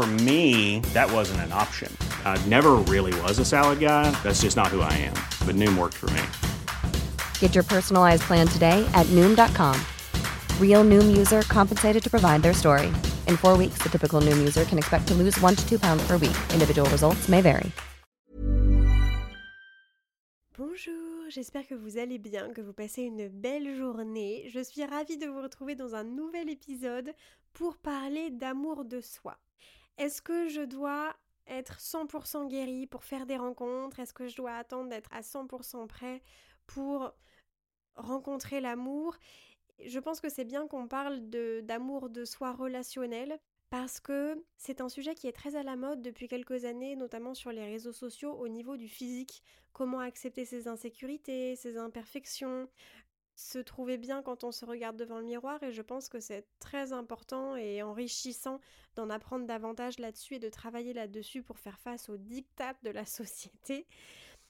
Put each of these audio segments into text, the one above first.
For me, that wasn't an option. I never really was a salad guy. That's just not who I am. But Noom worked for me. Get your personalized plan today at Noom.com. Real Noom user compensated to provide their story. In four weeks, the typical Noom user can expect to lose one to two pounds per week. Individual results may vary. Bonjour, j'espère que vous allez bien, que vous passez une belle journée. Je suis ravie de vous retrouver dans un nouvel épisode pour parler d'amour de soi. Est-ce que je dois être 100% guérie pour faire des rencontres? Est-ce que je dois attendre d'être à 100% prêt pour rencontrer l'amour? Je pense que c'est bien qu'on parle d'amour de, soi relationnel parce que c'est un sujet qui est très à la mode depuis quelques années, notamment sur les réseaux sociaux au niveau du physique. Comment accepter ses insécurités, ses imperfections, se trouver bien quand on se regarde devant le miroir et je pense que c'est très important et enrichissant d'en apprendre davantage là-dessus et de travailler là-dessus pour faire face aux dictats de la société.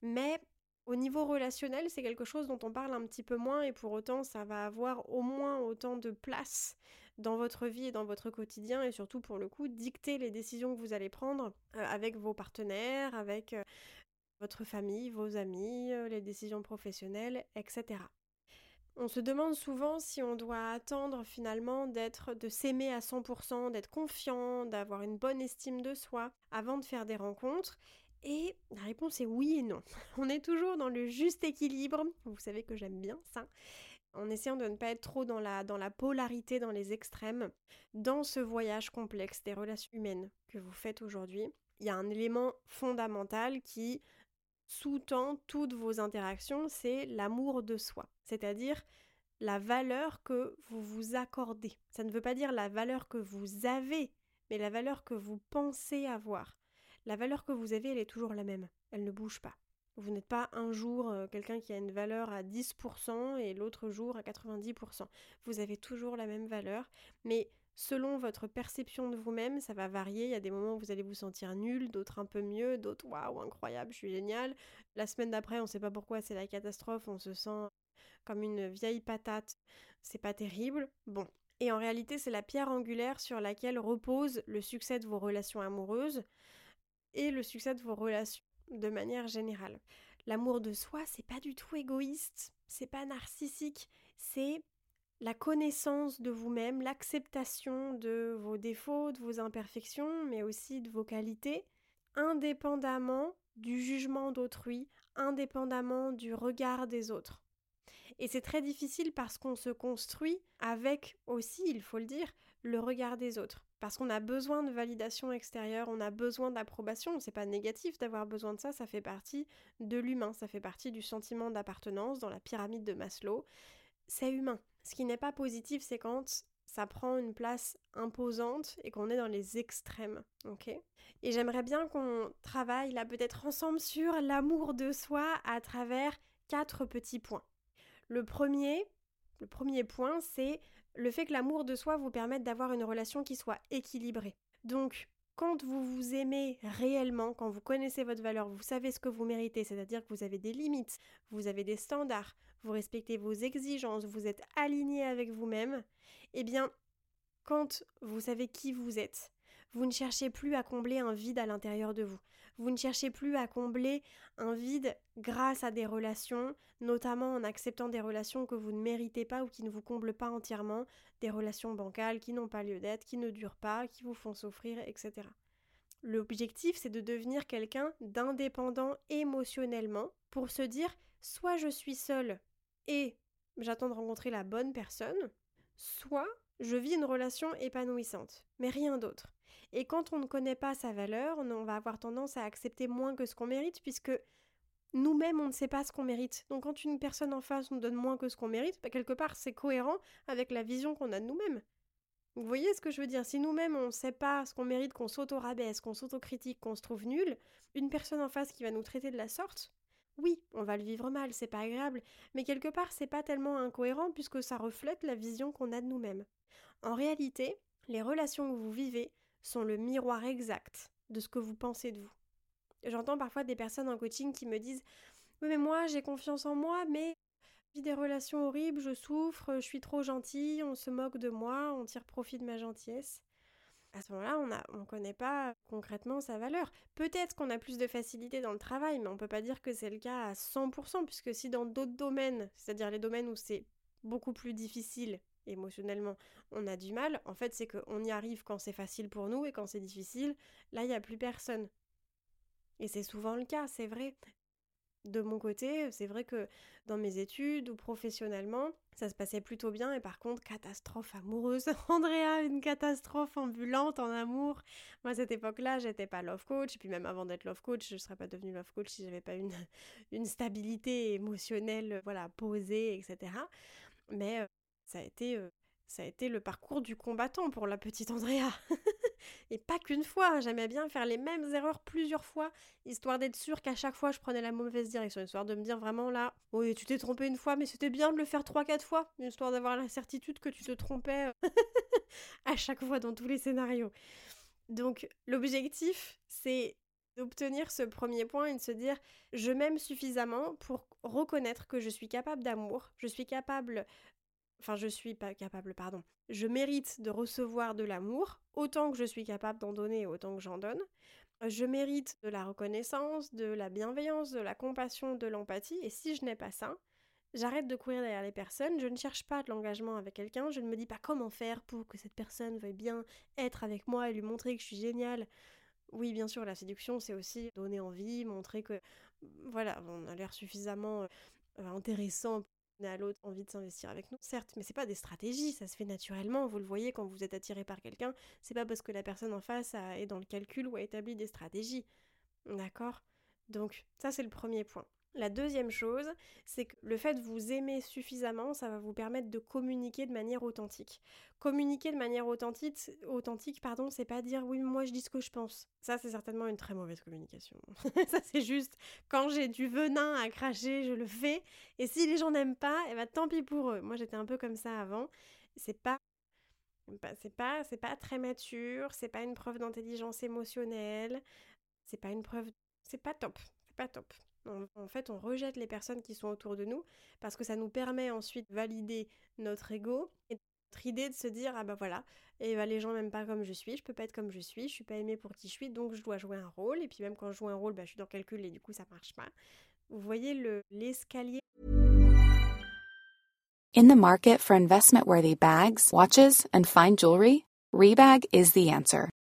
Mais au niveau relationnel, c'est quelque chose dont on parle un petit peu moins et pour autant ça va avoir au moins autant de place dans votre vie et dans votre quotidien et surtout pour le coup dicter les décisions que vous allez prendre euh, avec vos partenaires, avec euh, votre famille, vos amis, euh, les décisions professionnelles, etc. On se demande souvent si on doit attendre finalement d'être, de s'aimer à 100%, d'être confiant, d'avoir une bonne estime de soi avant de faire des rencontres. Et la réponse est oui et non. On est toujours dans le juste équilibre. Vous savez que j'aime bien ça. En essayant de ne pas être trop dans la, dans la polarité, dans les extrêmes. Dans ce voyage complexe des relations humaines que vous faites aujourd'hui, il y a un élément fondamental qui sous-tend toutes vos interactions, c'est l'amour de soi, c'est-à-dire la valeur que vous vous accordez. Ça ne veut pas dire la valeur que vous avez, mais la valeur que vous pensez avoir. La valeur que vous avez, elle est toujours la même, elle ne bouge pas. Vous n'êtes pas un jour euh, quelqu'un qui a une valeur à 10% et l'autre jour à 90%. Vous avez toujours la même valeur, mais selon votre perception de vous-même, ça va varier. Il y a des moments où vous allez vous sentir nul, d'autres un peu mieux, d'autres waouh, incroyable, je suis génial. La semaine d'après, on ne sait pas pourquoi, c'est la catastrophe, on se sent comme une vieille patate. C'est pas terrible. Bon. Et en réalité, c'est la pierre angulaire sur laquelle repose le succès de vos relations amoureuses et le succès de vos relations de manière générale. L'amour de soi, c'est pas du tout égoïste, c'est pas narcissique, c'est la connaissance de vous-même, l'acceptation de vos défauts, de vos imperfections, mais aussi de vos qualités, indépendamment du jugement d'autrui, indépendamment du regard des autres. Et c'est très difficile parce qu'on se construit avec aussi, il faut le dire, le regard des autres. Parce qu'on a besoin de validation extérieure, on a besoin d'approbation. C'est pas négatif d'avoir besoin de ça, ça fait partie de l'humain, ça fait partie du sentiment d'appartenance dans la pyramide de Maslow. C'est humain. Ce qui n'est pas positif, c'est quand ça prend une place imposante et qu'on est dans les extrêmes, ok? Et j'aimerais bien qu'on travaille là peut-être ensemble sur l'amour de soi à travers quatre petits points. Le premier, le premier point, c'est le fait que l'amour de soi vous permette d'avoir une relation qui soit équilibrée. Donc, quand vous vous aimez réellement, quand vous connaissez votre valeur, vous savez ce que vous méritez, c'est-à-dire que vous avez des limites, vous avez des standards, vous respectez vos exigences, vous êtes aligné avec vous-même, eh bien, quand vous savez qui vous êtes, vous ne cherchez plus à combler un vide à l'intérieur de vous. Vous ne cherchez plus à combler un vide grâce à des relations, notamment en acceptant des relations que vous ne méritez pas ou qui ne vous comblent pas entièrement, des relations bancales qui n'ont pas lieu d'être, qui ne durent pas, qui vous font souffrir, etc. L'objectif, c'est de devenir quelqu'un d'indépendant émotionnellement pour se dire soit je suis seul et j'attends de rencontrer la bonne personne, soit je vis une relation épanouissante, mais rien d'autre. Et quand on ne connaît pas sa valeur, on va avoir tendance à accepter moins que ce qu'on mérite, puisque nous-mêmes, on ne sait pas ce qu'on mérite. Donc quand une personne en face nous donne moins que ce qu'on mérite, bah, quelque part, c'est cohérent avec la vision qu'on a de nous-mêmes. Vous voyez ce que je veux dire? Si nous-mêmes, on ne sait pas ce qu'on mérite, qu'on s'auto-rabaisse, qu'on s'auto-critique, qu'on se trouve nul, une personne en face qui va nous traiter de la sorte, oui, on va le vivre mal, c'est pas agréable, mais quelque part, c'est pas tellement incohérent puisque ça reflète la vision qu'on a de nous-mêmes. En réalité, les relations que vous vivez sont le miroir exact de ce que vous pensez de vous. J'entends parfois des personnes en coaching qui me disent Oui, mais moi j'ai confiance en moi, mais je vis des relations horribles, je souffre, je suis trop gentille, on se moque de moi, on tire profit de ma gentillesse. À ce moment-là, on ne connaît pas concrètement sa valeur. Peut-être qu'on a plus de facilité dans le travail, mais on ne peut pas dire que c'est le cas à 100%, puisque si dans d'autres domaines, c'est-à-dire les domaines où c'est beaucoup plus difficile émotionnellement, on a du mal, en fait, c'est qu'on y arrive quand c'est facile pour nous et quand c'est difficile, là, il n'y a plus personne. Et c'est souvent le cas, c'est vrai. De mon côté, c'est vrai que dans mes études ou professionnellement, ça se passait plutôt bien et par contre, catastrophe amoureuse. Andrea, une catastrophe ambulante en amour. Moi, à cette époque-là, j'étais pas love coach et puis même avant d'être love coach, je serais pas devenue love coach si j'avais pas une, une stabilité émotionnelle, voilà, posée, etc. Mais euh, ça a été euh, ça a été le parcours du combattant pour la petite Andrea. et pas qu'une fois, j'aimais bien faire les mêmes erreurs plusieurs fois, histoire d'être sûre qu'à chaque fois je prenais la mauvaise direction, histoire de me dire vraiment là, oui, tu t'es trompé une fois, mais c'était bien de le faire trois, quatre fois, histoire d'avoir la certitude que tu te trompais euh, à chaque fois dans tous les scénarios. Donc l'objectif, c'est d'obtenir ce premier point et de se dire je m'aime suffisamment pour reconnaître que je suis capable d'amour, je suis capable enfin je suis pas capable, pardon, je mérite de recevoir de l'amour, autant que je suis capable d'en donner, autant que j'en donne. Je mérite de la reconnaissance, de la bienveillance, de la compassion, de l'empathie, et si je n'ai pas ça, j'arrête de courir derrière les personnes, je ne cherche pas de l'engagement avec quelqu'un, je ne me dis pas comment faire pour que cette personne veuille bien être avec moi et lui montrer que je suis géniale. Oui, bien sûr, la séduction, c'est aussi donner envie, montrer que, voilà, on a l'air suffisamment euh, intéressant à l'autre envie de s'investir avec nous, certes, mais c'est pas des stratégies, ça se fait naturellement. Vous le voyez quand vous êtes attiré par quelqu'un, c'est pas parce que la personne en face est dans le calcul ou a établi des stratégies. D'accord? Donc, ça c'est le premier point. La deuxième chose, c'est que le fait de vous aimer suffisamment, ça va vous permettre de communiquer de manière authentique. Communiquer de manière authentique, authentique pardon, c'est pas dire oui, moi je dis ce que je pense. Ça, c'est certainement une très mauvaise communication. ça, c'est juste quand j'ai du venin à cracher, je le fais. Et si les gens n'aiment pas, eh ben, tant pis pour eux. Moi, j'étais un peu comme ça avant. C'est pas c'est pas c'est pas très mature, c'est pas une preuve d'intelligence émotionnelle, c'est pas une preuve c'est pas top, c'est pas top. En fait, on rejette les personnes qui sont autour de nous parce que ça nous permet ensuite de valider notre ego et notre idée de se dire ah bah voilà, et bah les gens m'aiment pas comme je suis, je peux pas être comme je suis, je suis pas aimée pour qui je suis, donc je dois jouer un rôle et puis même quand je joue un rôle, bah je suis dans le calcul et du coup ça marche pas. Vous voyez le l'escalier In the market for investment worthy bags, watches and fine jewelry, Rebag is the answer.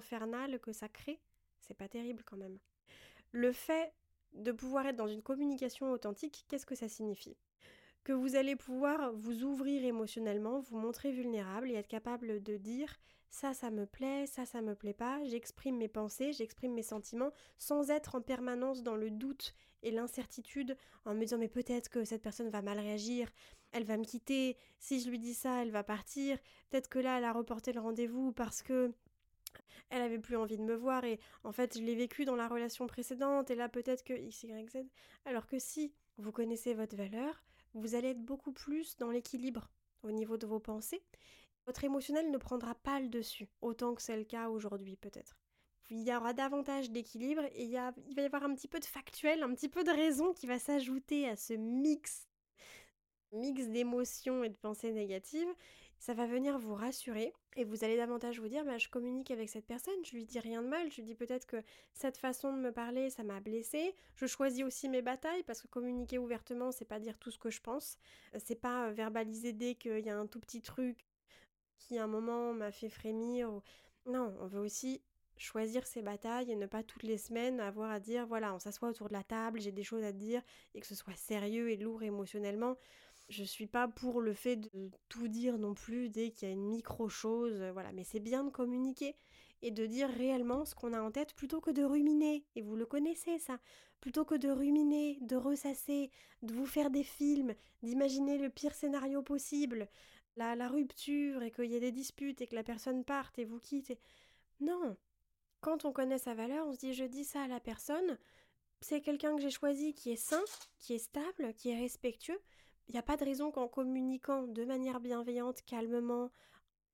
Infernal que ça crée, c'est pas terrible quand même. Le fait de pouvoir être dans une communication authentique, qu'est-ce que ça signifie? Que vous allez pouvoir vous ouvrir émotionnellement, vous montrer vulnérable et être capable de dire ça, ça me plaît, ça, ça me plaît pas, j'exprime mes pensées, j'exprime mes sentiments sans être en permanence dans le doute et l'incertitude en me disant mais peut-être que cette personne va mal réagir, elle va me quitter, si je lui dis ça, elle va partir, peut-être que là elle a reporté le rendez-vous parce que elle avait plus envie de me voir et en fait je l'ai vécu dans la relation précédente et là peut-être que X, Y, Z. Alors que si vous connaissez votre valeur, vous allez être beaucoup plus dans l'équilibre au niveau de vos pensées. Votre émotionnel ne prendra pas le dessus, autant que c'est le cas aujourd'hui peut-être. Il y aura davantage d'équilibre et il, il va y avoir un petit peu de factuel, un petit peu de raison qui va s'ajouter à ce mix, mix d'émotions et de pensées négatives ça va venir vous rassurer et vous allez davantage vous dire bah, je communique avec cette personne, je lui dis rien de mal, je lui dis peut-être que cette façon de me parler ça m'a blessé, je choisis aussi mes batailles parce que communiquer ouvertement c'est pas dire tout ce que je pense, c'est pas euh, verbaliser dès qu'il y a un tout petit truc qui à un moment m'a fait frémir. Non, on veut aussi choisir ses batailles et ne pas toutes les semaines avoir à dire voilà on s'assoit autour de la table, j'ai des choses à dire et que ce soit sérieux et lourd émotionnellement. Je suis pas pour le fait de tout dire non plus dès qu'il y a une micro-chose, euh, voilà, mais c'est bien de communiquer et de dire réellement ce qu'on a en tête plutôt que de ruminer. Et vous le connaissez ça. Plutôt que de ruminer, de ressasser, de vous faire des films, d'imaginer le pire scénario possible, la, la rupture et qu'il y ait des disputes et que la personne parte et vous quitte. Non. Quand on connaît sa valeur, on se dit je dis ça à la personne, c'est quelqu'un que j'ai choisi qui est sain, qui est stable, qui est respectueux, il n'y a pas de raison qu'en communiquant de manière bienveillante, calmement,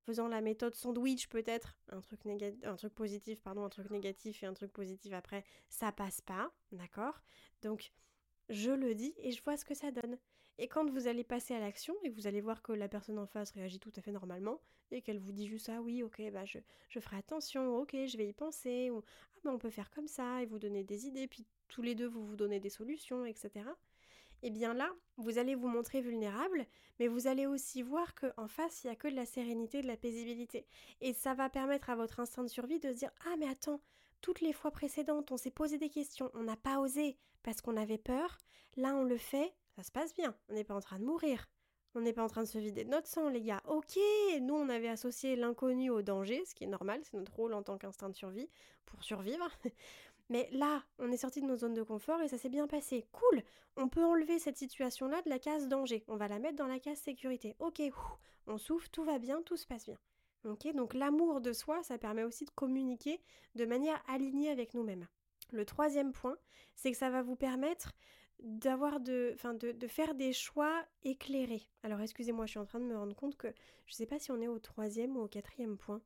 faisant la méthode sandwich peut-être, un truc un truc positif, pardon, un truc négatif et un truc positif après, ça passe pas, d'accord? Donc je le dis et je vois ce que ça donne. Et quand vous allez passer à l'action et vous allez voir que la personne en face réagit tout à fait normalement et qu'elle vous dit juste ah oui ok bah je, je ferai attention, ok je vais y penser ou ah bah on peut faire comme ça et vous donner des idées puis tous les deux vous vous donnez des solutions etc et eh bien là, vous allez vous montrer vulnérable, mais vous allez aussi voir qu'en face, il n'y a que de la sérénité, de la paisibilité. Et ça va permettre à votre instinct de survie de se dire Ah, mais attends, toutes les fois précédentes, on s'est posé des questions, on n'a pas osé parce qu'on avait peur. Là, on le fait, ça se passe bien, on n'est pas en train de mourir. On n'est pas en train de se vider de notre sang, les gars. Ok, nous, on avait associé l'inconnu au danger, ce qui est normal, c'est notre rôle en tant qu'instinct de survie, pour survivre. Mais là, on est sorti de nos zones de confort et ça s'est bien passé. Cool On peut enlever cette situation-là de la case danger. On va la mettre dans la case sécurité. Ok, on souffle, tout va bien, tout se passe bien. Ok, donc l'amour de soi, ça permet aussi de communiquer de manière alignée avec nous-mêmes. Le troisième point, c'est que ça va vous permettre d'avoir de, enfin de, faire des choix éclairés. Alors excusez-moi, je suis en train de me rendre compte que je ne sais pas si on est au troisième ou au quatrième point.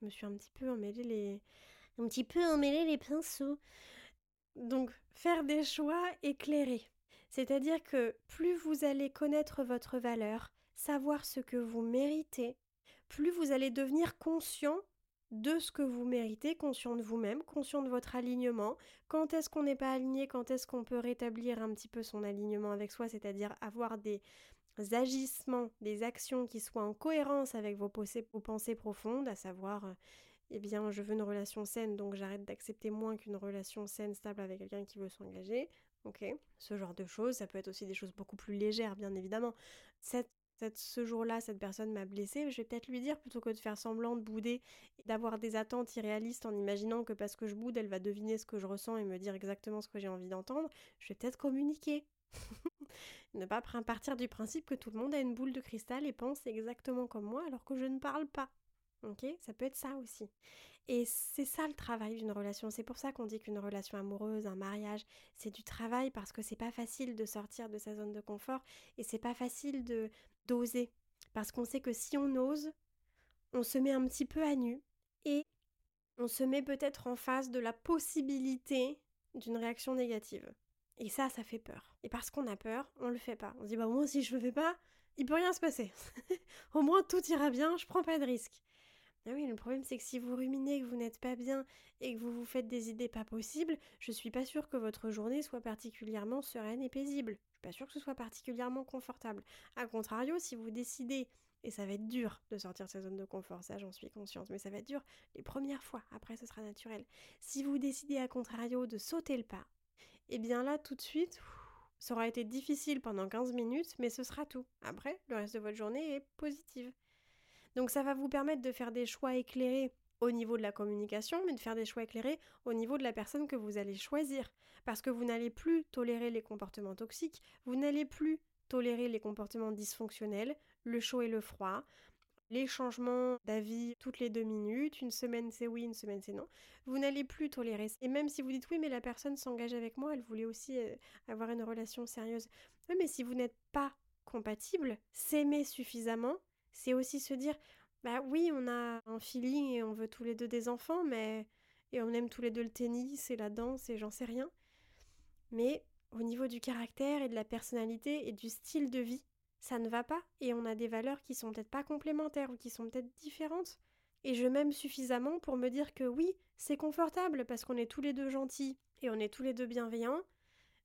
Je me suis un petit peu emmêlé les, un petit peu emmêler les pinceaux. Donc, faire des choix éclairés. C'est-à-dire que plus vous allez connaître votre valeur, savoir ce que vous méritez, plus vous allez devenir conscient de ce que vous méritez, conscient de vous-même, conscient de votre alignement. Quand est-ce qu'on n'est pas aligné, quand est-ce qu'on peut rétablir un petit peu son alignement avec soi, c'est-à-dire avoir des agissements, des actions qui soient en cohérence avec vos, pensées profondes, à savoir euh, eh bien, je veux une relation saine, donc j'arrête d'accepter moins qu'une relation saine, stable avec quelqu'un qui veut s'engager. Ok, ce genre de choses, ça peut être aussi des choses beaucoup plus légères, bien évidemment. Ce jour-là, cette personne m'a blessée, je vais peut-être lui dire plutôt que de faire semblant de bouder d'avoir des attentes irréalistes en imaginant que parce que je boude, elle va deviner ce que je ressens et me dire exactement ce que j'ai envie d'entendre. Je vais peut-être communiquer. ne pas partir du principe que tout le monde a une boule de cristal et pense exactement comme moi alors que je ne parle pas. Ok? Ça peut être ça aussi. Et c'est ça le travail d'une relation. C'est pour ça qu'on dit qu'une relation amoureuse, un mariage, c'est du travail parce que c'est pas facile de sortir de sa zone de confort et c'est pas facile de d'oser. Parce qu'on sait que si on ose, on se met un petit peu à nu et on se met peut-être en face de la possibilité d'une réaction négative. Et ça, ça fait peur. Et parce qu'on a peur, on le fait pas. On se dit, bah moi si je le fais pas, il peut rien se passer. Au moins tout ira bien, je prends pas de risque. Ah oui, le problème c'est que si vous ruminez, que vous n'êtes pas bien et que vous vous faites des idées pas possibles, je suis pas sûre que votre journée soit particulièrement sereine et paisible. Je suis pas sûre que ce soit particulièrement confortable. A contrario, si vous décidez, et ça va être dur de sortir de sa zone de confort, ça j'en suis consciente, mais ça va être dur les premières fois, après ce sera naturel. Si vous décidez à contrario de sauter le pas, eh bien là tout de suite, ça aura été difficile pendant 15 minutes, mais ce sera tout. Après, le reste de votre journée est positive. Donc ça va vous permettre de faire des choix éclairés au niveau de la communication, mais de faire des choix éclairés au niveau de la personne que vous allez choisir. Parce que vous n'allez plus tolérer les comportements toxiques, vous n'allez plus tolérer les comportements dysfonctionnels, le chaud et le froid, les changements d'avis toutes les deux minutes, une semaine c'est oui, une semaine c'est non. Vous n'allez plus tolérer. Et même si vous dites oui, mais la personne s'engage avec moi, elle voulait aussi euh, avoir une relation sérieuse. Mais si vous n'êtes pas compatible, s'aimer suffisamment, c'est aussi se dire bah oui, on a un feeling et on veut tous les deux des enfants, mais. Et on aime tous les deux le tennis et la danse et j'en sais rien. Mais au niveau du caractère et de la personnalité et du style de vie, ça ne va pas et on a des valeurs qui sont peut-être pas complémentaires ou qui sont peut-être différentes. Et je m'aime suffisamment pour me dire que oui, c'est confortable parce qu'on est tous les deux gentils et on est tous les deux bienveillants,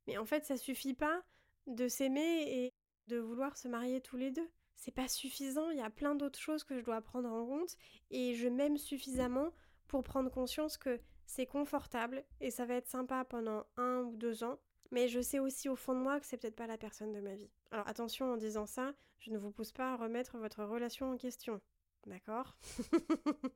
mais en fait ça suffit pas de s'aimer et de vouloir se marier tous les deux c'est pas suffisant, il y a plein d'autres choses que je dois prendre en compte et je m'aime suffisamment pour prendre conscience que c'est confortable et ça va être sympa pendant un ou deux ans, mais je sais aussi au fond de moi que c'est peut-être pas la personne de ma vie. Alors attention en disant ça, je ne vous pousse pas à remettre votre relation en question. D'accord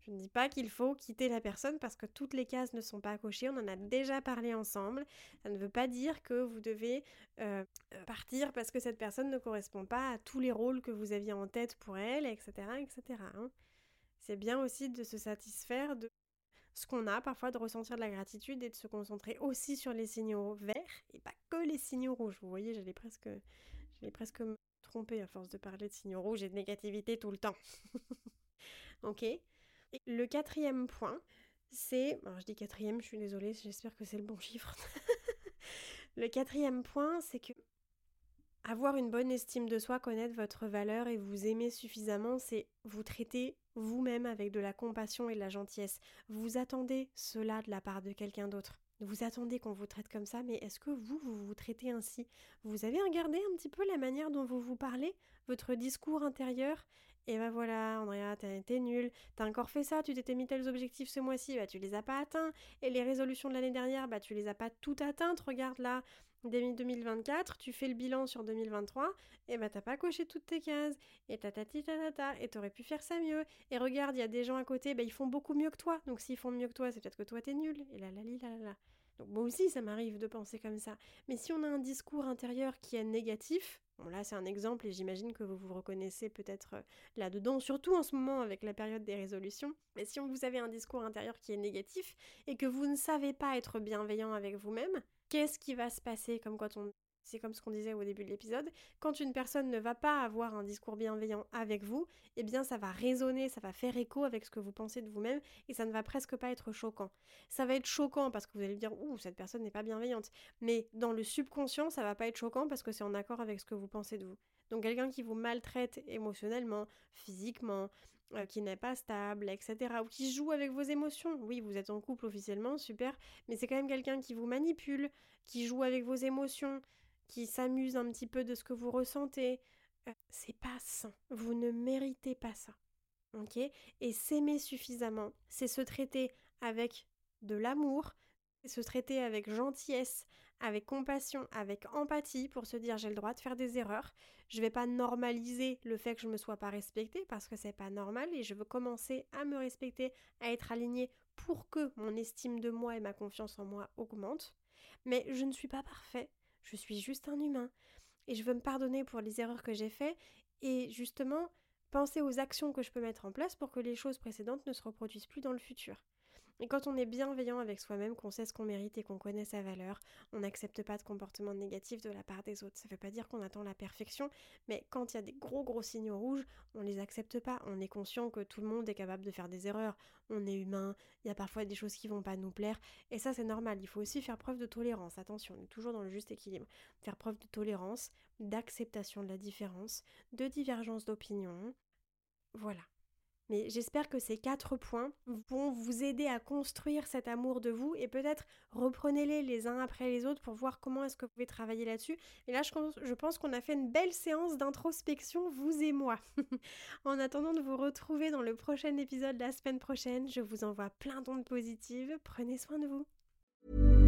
Je ne dis pas qu'il faut quitter la personne parce que toutes les cases ne sont pas cochées, on en a déjà parlé ensemble. Ça ne veut pas dire que vous devez euh, euh, partir parce que cette personne ne correspond pas à tous les rôles que vous aviez en tête pour elle, etc. etc. Hein. C'est bien aussi de se satisfaire de ce qu'on a, parfois de ressentir de la gratitude et de se concentrer aussi sur les signaux verts et pas que les signaux rouges. Vous voyez, j'allais presque, j'allais presque tromper à force de parler de signaux rouges et de négativité tout le temps. ok Le quatrième point, c'est... Je dis quatrième, je suis désolée, j'espère que c'est le bon chiffre. le quatrième point, c'est que avoir une bonne estime de soi, connaître votre valeur et vous aimer suffisamment, c'est vous traiter vous-même avec de la compassion et de la gentillesse. Vous attendez cela de la part de quelqu'un d'autre. Vous attendez qu'on vous traite comme ça, mais est-ce que vous, vous vous traitez ainsi? Vous avez regardé un petit peu la manière dont vous vous parlez Votre discours intérieur? Et ben voilà, Andrea, été nul, t'as encore fait ça, tu t'étais mis tels objectifs ce mois-ci, bah tu les as pas atteints. Et les résolutions de l'année dernière, bah tu les as pas toutes atteintes, regarde là, dès 2024, tu fais le bilan sur 2023, et bah t'as pas coché toutes tes cases, et tatati tatata, et t'aurais pu faire ça mieux. Et regarde, il y a des gens à côté, bah ils font beaucoup mieux que toi, donc s'ils font mieux que toi, c'est peut-être que toi t'es nul, et là là là là là. Donc moi aussi, ça m'arrive de penser comme ça. Mais si on a un discours intérieur qui est négatif, bon là c'est un exemple et j'imagine que vous vous reconnaissez peut-être euh, là-dedans, surtout en ce moment avec la période des résolutions. Mais si vous avez un discours intérieur qui est négatif et que vous ne savez pas être bienveillant avec vous-même, qu'est-ce qui va se passer comme c'est comme ce qu'on disait au début de l'épisode, quand une personne ne va pas avoir un discours bienveillant avec vous, eh bien ça va résonner, ça va faire écho avec ce que vous pensez de vous-même et ça ne va presque pas être choquant. Ça va être choquant parce que vous allez dire ouh cette personne n'est pas bienveillante, mais dans le subconscient ça va pas être choquant parce que c'est en accord avec ce que vous pensez de vous. Donc quelqu'un qui vous maltraite émotionnellement, physiquement, euh, qui n'est pas stable, etc. Ou qui joue avec vos émotions. Oui, vous êtes en couple officiellement, super, mais c'est quand même quelqu'un qui vous manipule, qui joue avec vos émotions, qui s'amuse un petit peu de ce que vous ressentez. Euh, c'est pas sain. Vous ne méritez pas ça. Ok? Et s'aimer suffisamment, c'est se traiter avec de l'amour, se traiter avec gentillesse, avec compassion, avec empathie pour se dire j'ai le droit de faire des erreurs. Je vais pas normaliser le fait que je me sois pas respectée parce que c'est pas normal et je veux commencer à me respecter, à être alignée pour que mon estime de moi et ma confiance en moi augmentent. Mais je ne suis pas parfait, je suis juste un humain et je veux me pardonner pour les erreurs que j'ai faites et justement penser aux actions que je peux mettre en place pour que les choses précédentes ne se reproduisent plus dans le futur. Et quand on est bienveillant avec soi-même, qu'on sait ce qu'on mérite et qu'on connaît sa valeur, on n'accepte pas de comportement négatif de la part des autres. Ça ne veut pas dire qu'on attend la perfection, mais quand il y a des gros gros signaux rouges, on les accepte pas. On est conscient que tout le monde est capable de faire des erreurs. On est humain, il y a parfois des choses qui vont pas nous plaire, et ça c'est normal. Il faut aussi faire preuve de tolérance. Attention, on est toujours dans le juste équilibre. Faire preuve de tolérance, d'acceptation de la différence, de divergence d'opinion. Voilà. Mais j'espère que ces quatre points vont vous aider à construire cet amour de vous et peut-être reprenez-les les uns après les autres pour voir comment est-ce que vous pouvez travailler là-dessus. Et là, je pense qu'on a fait une belle séance d'introspection, vous et moi. en attendant de vous retrouver dans le prochain épisode la semaine prochaine, je vous envoie plein d'ondes positives. Prenez soin de vous.